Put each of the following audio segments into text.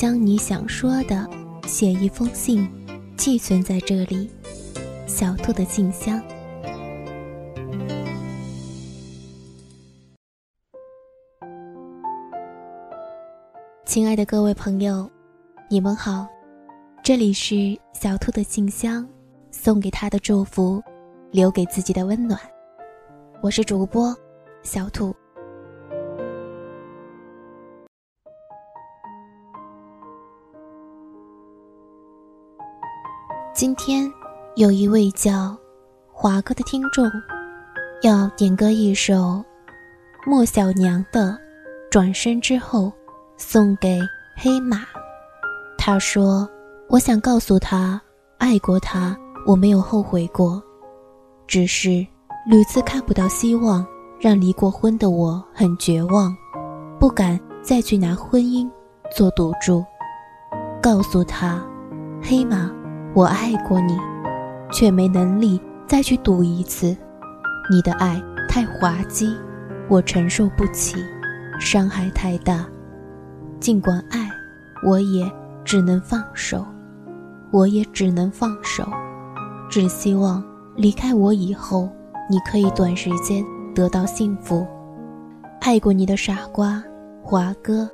将你想说的写一封信，寄存在这里。小兔的信箱。亲爱的各位朋友，你们好，这里是小兔的信箱，送给他的祝福，留给自己的温暖。我是主播小兔。今天有一位叫华哥的听众，要点歌一首莫小娘的《转身之后》，送给黑马。他说：“我想告诉他，爱过他，我没有后悔过，只是屡次看不到希望，让离过婚的我很绝望，不敢再去拿婚姻做赌注。告诉他，黑马。”我爱过你，却没能力再去赌一次。你的爱太滑稽，我承受不起，伤害太大。尽管爱，我也只能放手，我也只能放手。只希望离开我以后，你可以短时间得到幸福。爱过你的傻瓜，华哥。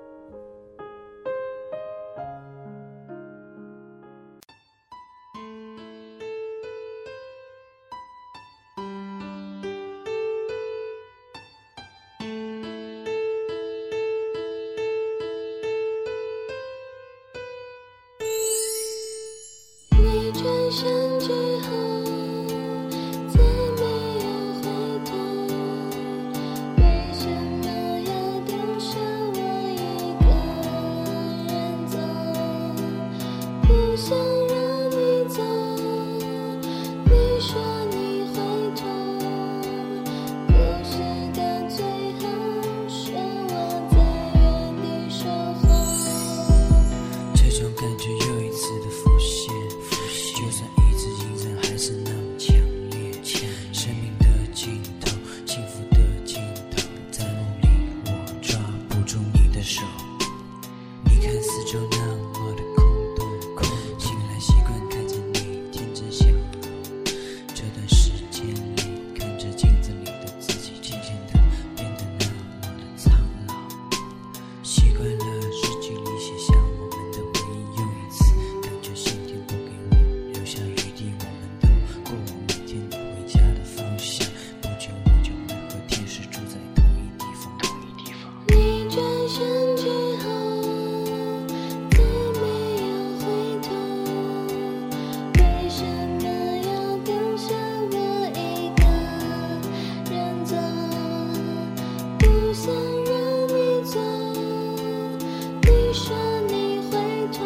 说你会痛，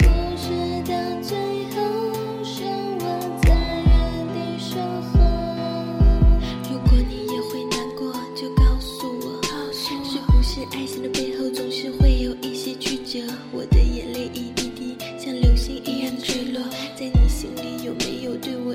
故事到最后剩我在原地守候。如果你也会难过，就告诉我，是不是爱情的背后总是会有一些曲折？我的眼泪一滴滴，像流星一样坠落，在你心里有没有对我？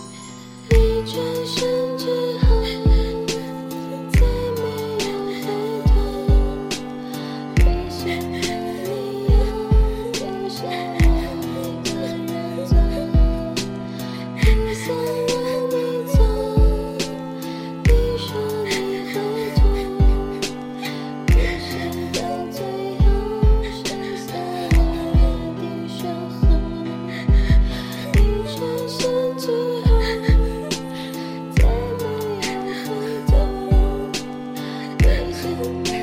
转身之后。Bye.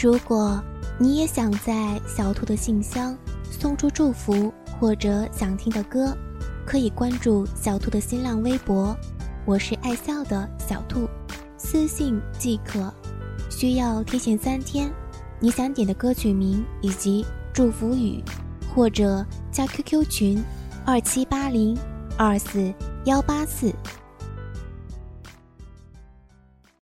如果你也想在小兔的信箱送出祝福或者想听的歌，可以关注小兔的新浪微博，我是爱笑的小兔，私信即可。需要提前三天，你想点的歌曲名以及祝福语，或者加 QQ 群二七八零二四幺八四。